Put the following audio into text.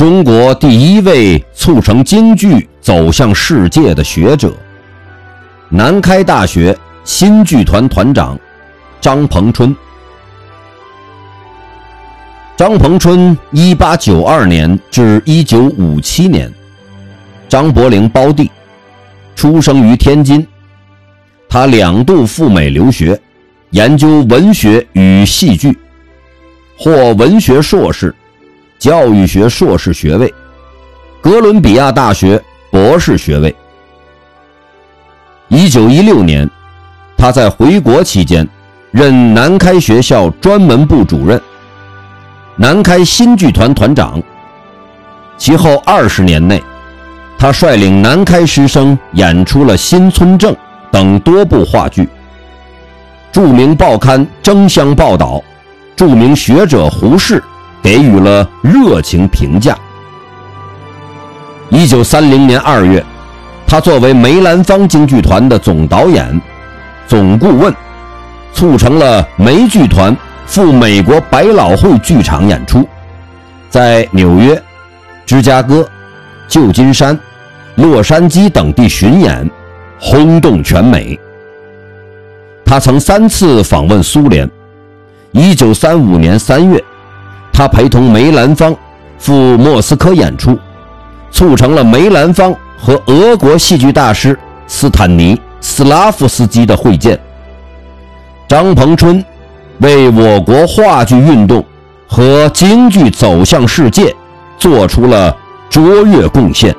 中国第一位促成京剧走向世界的学者，南开大学新剧团团长张鹏春。张鹏春，一八九二年至一九五七年，张伯苓胞弟，出生于天津。他两度赴美留学，研究文学与戏剧，获文学硕士。教育学硕士学位，哥伦比亚大学博士学位。一九一六年，他在回国期间任南开学校专门部主任、南开新剧团团长。其后二十年内，他率领南开师生演出了《新村正》等多部话剧。著名报刊争相报道，著名学者胡适。给予了热情评价。一九三零年二月，他作为梅兰芳京剧团的总导演、总顾问，促成了梅剧团赴美国百老汇剧场演出，在纽约、芝加哥、旧金山、洛杉矶等地巡演，轰动全美。他曾三次访问苏联。一九三五年三月。他陪同梅兰芳赴莫斯科演出，促成了梅兰芳和俄国戏剧大师斯坦尼斯拉夫斯基的会见。张鹏春为我国话剧运动和京剧走向世界做出了卓越贡献。